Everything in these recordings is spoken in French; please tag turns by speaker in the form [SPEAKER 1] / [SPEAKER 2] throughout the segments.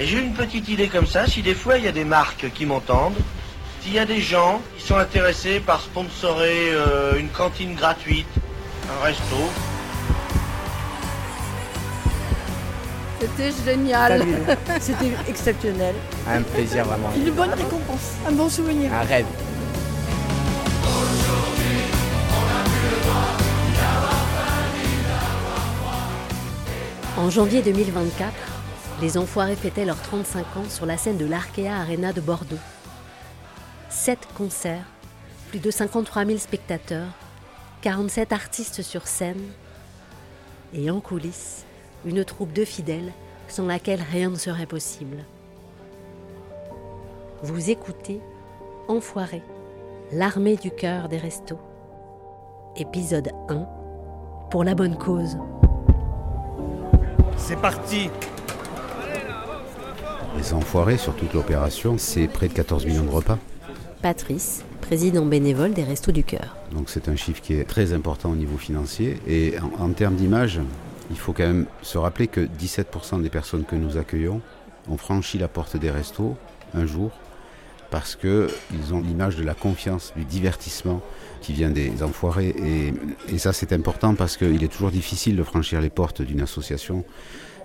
[SPEAKER 1] Et j'ai une petite idée comme ça, si des fois il y a des marques qui m'entendent, s'il y a des gens qui sont intéressés par sponsorer euh, une cantine gratuite, un resto,
[SPEAKER 2] C'était génial.
[SPEAKER 3] C'était exceptionnel.
[SPEAKER 4] Un plaisir vraiment.
[SPEAKER 3] Une bonne récompense, un bon souvenir.
[SPEAKER 4] Un rêve.
[SPEAKER 5] En janvier 2024, les Enfoirés fêtaient leurs 35 ans sur la scène de l'Arkea Arena de Bordeaux. Sept concerts, plus de 53 000 spectateurs, 47 artistes sur scène et en coulisses, une troupe de fidèles sans laquelle rien ne serait possible. Vous écoutez Enfoirés, l'armée du cœur des restos. Épisode 1 Pour la bonne cause.
[SPEAKER 1] c'est parti
[SPEAKER 6] Les enfoirés sur toute l'opération, c'est près de 14 millions de repas.
[SPEAKER 5] Patrice, président bénévole des Restos du Cœur.
[SPEAKER 6] Donc c'est un chiffre qui est très important au niveau financier. Et en, en termes d'image, il faut quand même se rappeler que 17% des personnes que nous accueillons ont franchi la porte des restos un jour parce qu'ils ont l'image de la confiance, du divertissement qui vient des enfoirés. Et, et ça c'est important parce qu'il est toujours difficile de franchir les portes d'une association.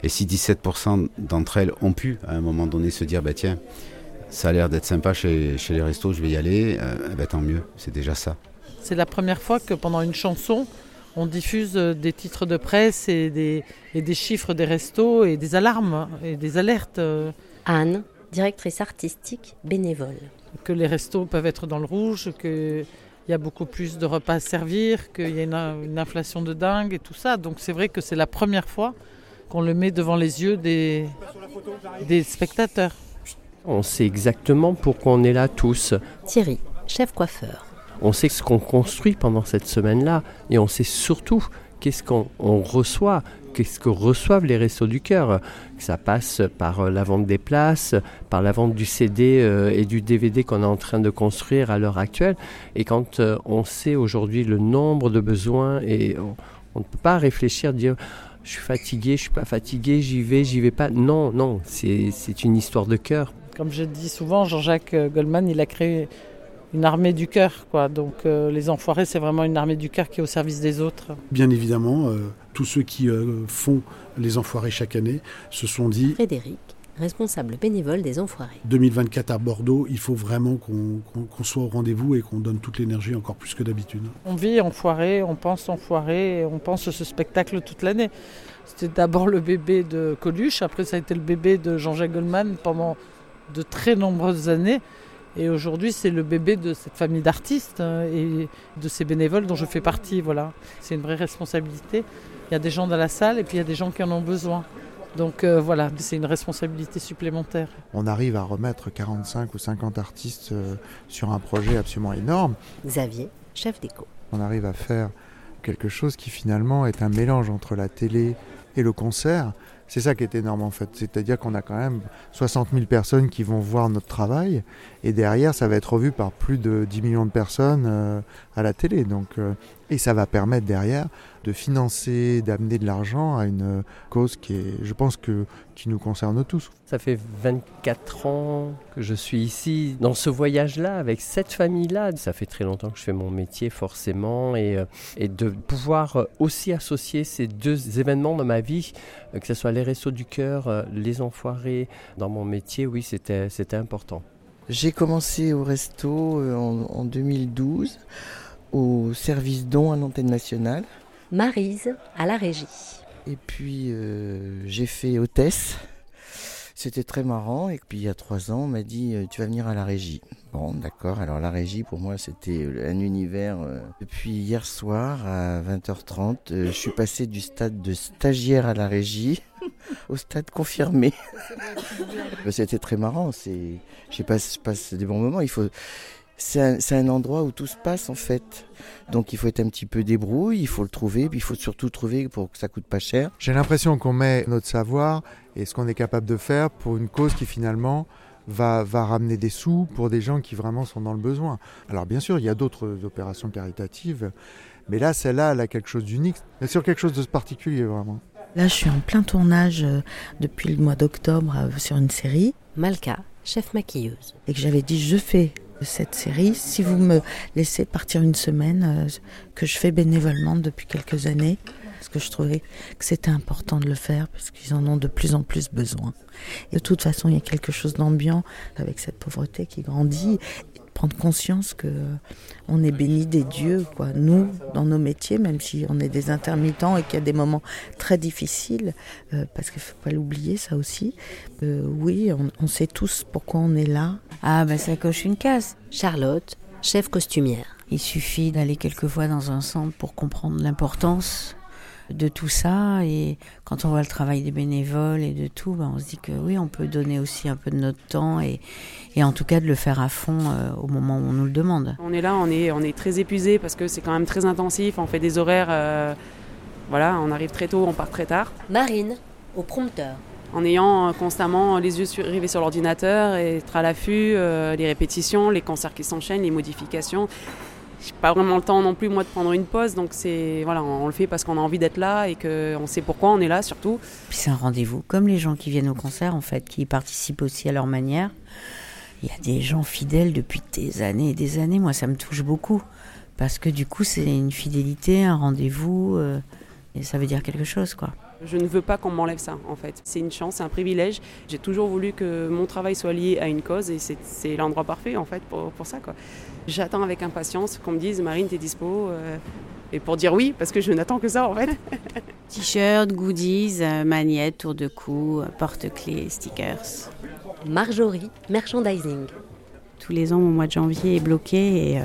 [SPEAKER 6] Et si 17% d'entre elles ont pu à un moment donné se dire, bah tiens, ça a l'air d'être sympa chez, chez les restos, je vais y aller, euh, eh ben, tant mieux, c'est déjà ça.
[SPEAKER 7] C'est la première fois que pendant une chanson, on diffuse euh, des titres de presse et des, et des chiffres des restos et des alarmes et des alertes euh,
[SPEAKER 5] Anne, directrice artistique bénévole.
[SPEAKER 7] que les restos peuvent être dans le rouge, qu'il y a beaucoup plus de repas à servir, qu'il y a une, une inflation de dingue et tout ça. Donc c'est vrai que c'est la première fois qu'on le met devant les yeux des, des spectateurs.
[SPEAKER 8] On sait exactement pourquoi on est là tous.
[SPEAKER 5] Thierry, chef coiffeur.
[SPEAKER 8] On sait ce qu'on construit pendant cette semaine-là et on sait surtout qu'est-ce qu'on on reçoit, qu'est-ce que reçoivent les restos du cœur. Ça passe par euh, la vente des places, par la vente du CD euh, et du DVD qu'on est en train de construire à l'heure actuelle. Et quand euh, on sait aujourd'hui le nombre de besoins et on, on ne peut pas réfléchir, dire je suis fatigué, je suis pas fatigué, j'y vais, j'y vais pas. Non, non, c'est c'est une histoire de cœur.
[SPEAKER 7] Comme je dis souvent, Jean-Jacques euh, Goldman, il a créé une armée du cœur. Quoi. Donc euh, les enfoirés, c'est vraiment une armée du cœur qui est au service des autres.
[SPEAKER 9] Bien évidemment, euh, tous ceux qui euh, font les enfoirés chaque année se sont dit
[SPEAKER 5] Frédéric, responsable bénévole des Enfoirés.
[SPEAKER 9] 2024 à Bordeaux, il faut vraiment qu'on soit au rendez-vous et qu'on donne toute l'énergie encore plus que d'habitude.
[SPEAKER 7] On vit enfoiré, on pense enfoiré, et on pense ce spectacle toute l'année. C'était d'abord le bébé de Coluche, après ça a été le bébé de Jean-Jacques Goldman pendant de très nombreuses années. Et aujourd'hui, c'est le bébé de cette famille d'artistes euh, et de ces bénévoles dont je fais partie. Voilà, c'est une vraie responsabilité. Il y a des gens dans la salle et puis il y a des gens qui en ont besoin. Donc euh, voilà, c'est une responsabilité supplémentaire.
[SPEAKER 10] on arrive à remettre 45 ou 50 artistes euh, sur un projet absolument énorme.
[SPEAKER 5] Xavier, chef d'éco.
[SPEAKER 10] On arrive à faire quelque chose qui finalement est un mélange entre la télé et le concert. C'est ça qui est énorme en fait. C'est-à-dire qu'on a quand même 60 000 personnes qui vont voir notre travail et derrière ça va être revu par plus de 10 millions de personnes euh, à la télé. Donc, euh, et ça va permettre derrière de financer, d'amener de l'argent à une cause qui est, je pense que, qui nous concerne tous.
[SPEAKER 8] Ça fait 24 ans que je suis ici, dans ce voyage-là, avec cette famille-là. Ça fait très longtemps que je fais mon métier, forcément, et, euh, et de pouvoir euh, aussi associer ces deux événements dans ma vie, euh, que ce soit les Restos du Cœur, euh, les Enfoirés, dans mon métier, oui, c'était c'était important.
[SPEAKER 11] J'ai commencé au resto euh, en, en 2012 au service don à l'antenne nationale.
[SPEAKER 5] Marise, à la régie.
[SPEAKER 11] Et puis euh, j'ai fait hôtesse. C'était très marrant. Et puis il y a trois ans, on m'a dit euh, tu vas venir à la régie. Bon, d'accord. Alors la régie pour moi c'était euh, un univers. Depuis hier soir à 20h30, euh, je suis passé du stade de stagiaire à la régie au stade confirmé. C'était très marrant. C'est, je passe, je passe des bons moments. Il faut, c'est un, endroit où tout se passe en fait. Donc il faut être un petit peu débrouille, il faut le trouver, puis il faut surtout trouver pour que ça coûte pas cher.
[SPEAKER 10] J'ai l'impression qu'on met notre savoir et ce qu'on est capable de faire pour une cause qui finalement va, va ramener des sous pour des gens qui vraiment sont dans le besoin. Alors bien sûr, il y a d'autres opérations caritatives, mais là, celle-là, elle a quelque chose d'unique, sur quelque chose de particulier vraiment.
[SPEAKER 2] Là, je suis en plein tournage euh, depuis le mois d'octobre euh, sur une série.
[SPEAKER 5] Malka, chef maquilleuse.
[SPEAKER 2] Et que j'avais dit, je fais cette série si vous me laissez partir une semaine, que je fais bénévolement depuis quelques années parce que je trouvais que c'était important de le faire parce qu'ils en ont de plus en plus besoin. Et de toute façon, il y a quelque chose d'ambiant avec cette pauvreté qui grandit prendre conscience que on est béni des dieux, quoi. Nous, dans nos métiers, même si on est des intermittents et qu'il y a des moments très difficiles, euh, parce qu'il faut pas l'oublier, ça aussi. Euh, oui, on, on, sait tous pourquoi on est là.
[SPEAKER 4] Ah, ben ça coche une case.
[SPEAKER 5] Charlotte, chef costumière.
[SPEAKER 4] Il suffit d'aller quelques fois dans un centre pour comprendre l'importance de tout ça. Et quand on voit le travail des bénévoles et de tout, ben on se dit que oui, on peut donner aussi un peu de notre temps et, et en tout cas de le faire à fond euh, au moment où on nous le demande.
[SPEAKER 12] On est là, on est, on est très épuisé parce que c'est quand même très intensif. On fait des horaires, euh, voilà, on arrive très tôt, on part très tard.
[SPEAKER 5] Marine, au prompteur.
[SPEAKER 12] En ayant euh, constamment les yeux rivés sur l'ordinateur et être à l'affût, les répétitions, les concerts qui s'enchaînent, les modifications j'ai pas vraiment le temps non plus moi de prendre une pause. Donc c'est voilà on le fait parce qu'on a envie d'être là et qu'on sait pourquoi on est là surtout.
[SPEAKER 4] Puis c'est un rendez-vous comme les gens qui viennent au concert en fait qui participent aussi à leur manière. Il y a des gens fidèles depuis des années et des années. Moi ça me touche beaucoup parce que du coup c'est une fidélité un rendez-vous euh, et ça veut dire quelque chose quoi
[SPEAKER 12] je ne veux pas qu'on m'enlève ça, en fait. C'est une chance, c'est un privilège. J'ai toujours voulu que mon travail soit lié à une cause et c'est l'endroit parfait, en fait, pour, pour ça, quoi. J'attends avec impatience qu'on me dise Marine, t'es dispo euh, Et pour dire oui, parce que je n'attends que ça en fait.
[SPEAKER 4] T-shirt, goodies, euh, magnettes, tour de cou, euh, porte-clés, stickers.
[SPEAKER 5] Marjorie, merchandising.
[SPEAKER 4] Tous les ans, mon mois de janvier est bloqué et,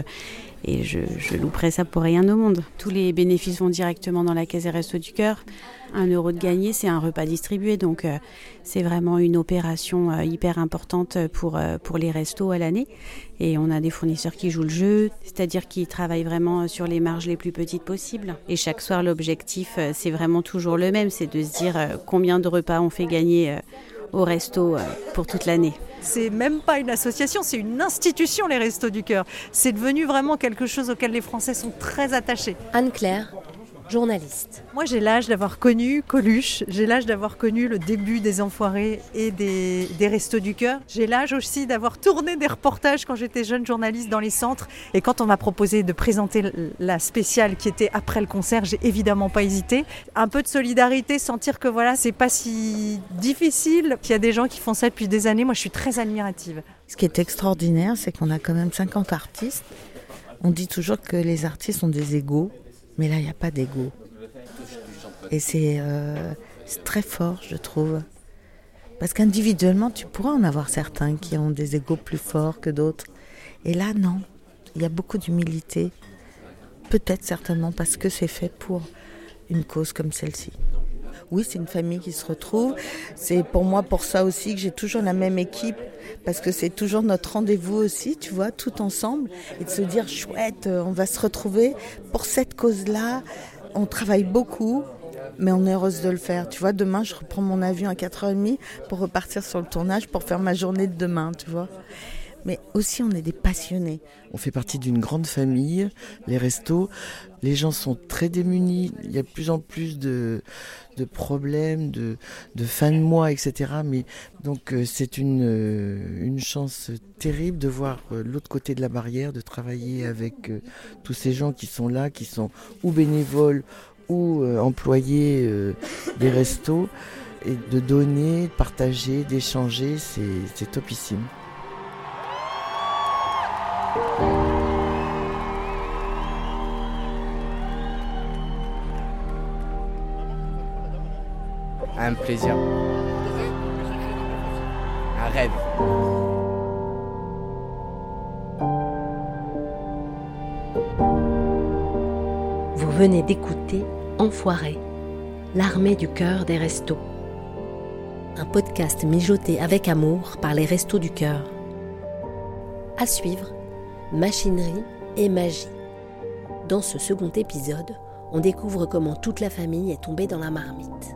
[SPEAKER 4] et je, je louperai ça pour rien au monde. Tous les bénéfices vont directement dans la caisse des Restos du Cœur. Un euro de gagné, c'est un repas distribué, donc euh, c'est vraiment une opération euh, hyper importante pour, euh, pour les restos à l'année. Et on a des fournisseurs qui jouent le jeu, c'est-à-dire qui travaillent vraiment sur les marges les plus petites possibles. Et chaque soir, l'objectif, c'est vraiment toujours le même, c'est de se dire combien de repas on fait gagner au resto pour toute l'année.
[SPEAKER 13] C'est même pas une association, c'est une institution, les Restos du Cœur. C'est devenu vraiment quelque chose auquel les Français sont très attachés.
[SPEAKER 5] Anne-Claire, journaliste.
[SPEAKER 13] Moi, j'ai l'âge d'avoir connu Coluche, j'ai l'âge d'avoir connu le début des Enfoirés et des, des Restos du Cœur. J'ai l'âge aussi d'avoir tourné des reportages quand j'étais jeune journaliste dans les centres. Et quand on m'a proposé de présenter la spéciale qui était après le concert, j'ai évidemment pas hésité. Un peu de solidarité, sentir que voilà, c'est pas si difficile, qu'il y a des gens qui font ça depuis des années. Moi, je suis très admirative.
[SPEAKER 2] Ce qui est extraordinaire, c'est qu'on a quand même 50 artistes. On dit toujours que les artistes ont des égaux. Mais là, il n'y a pas d'ego. Et euh, c'est très fort, je trouve. Parce qu'individuellement, tu pourras en avoir certains qui ont des égos plus forts que d'autres. Et là, non. Il y a beaucoup d'humilité. Peut-être certainement parce que c'est fait pour une cause comme celle-ci. Oui, c'est une famille qui se retrouve. C'est pour moi pour ça aussi que j'ai toujours la même équipe parce que c'est toujours notre rendez-vous aussi, tu vois, tout ensemble et de se dire chouette, euh, on va se retrouver pour cette cause-là. On travaille beaucoup, mais on est heureuse de le faire. Tu vois, demain, je reprends mon avion à 4h30 pour repartir sur le tournage pour faire ma journée de demain, tu vois mais aussi on est des passionnés.
[SPEAKER 11] On fait partie d'une grande famille, les restos. Les gens sont très démunis. Il y a de plus en plus de, problèmes, de, de fin de mois, etc. Mais donc euh, c'est une, euh, une chance terrible de voir euh, l'autre côté de la barrière, de travailler avec tous ces gens qui sont là, qui sont ou bénévoles ou employés des restos, et de donner, de partager, d'échanger, c'est topissime.
[SPEAKER 14] Un plaisir. Un rêve.
[SPEAKER 5] Vous venez d'écouter Enfoiré, l'armée du cœur des restos. Un podcast mijoté avec amour par les restos du cœur. À suivre, machinerie et magie. Dans ce second épisode, on découvre comment toute la famille est tombée dans la marmite.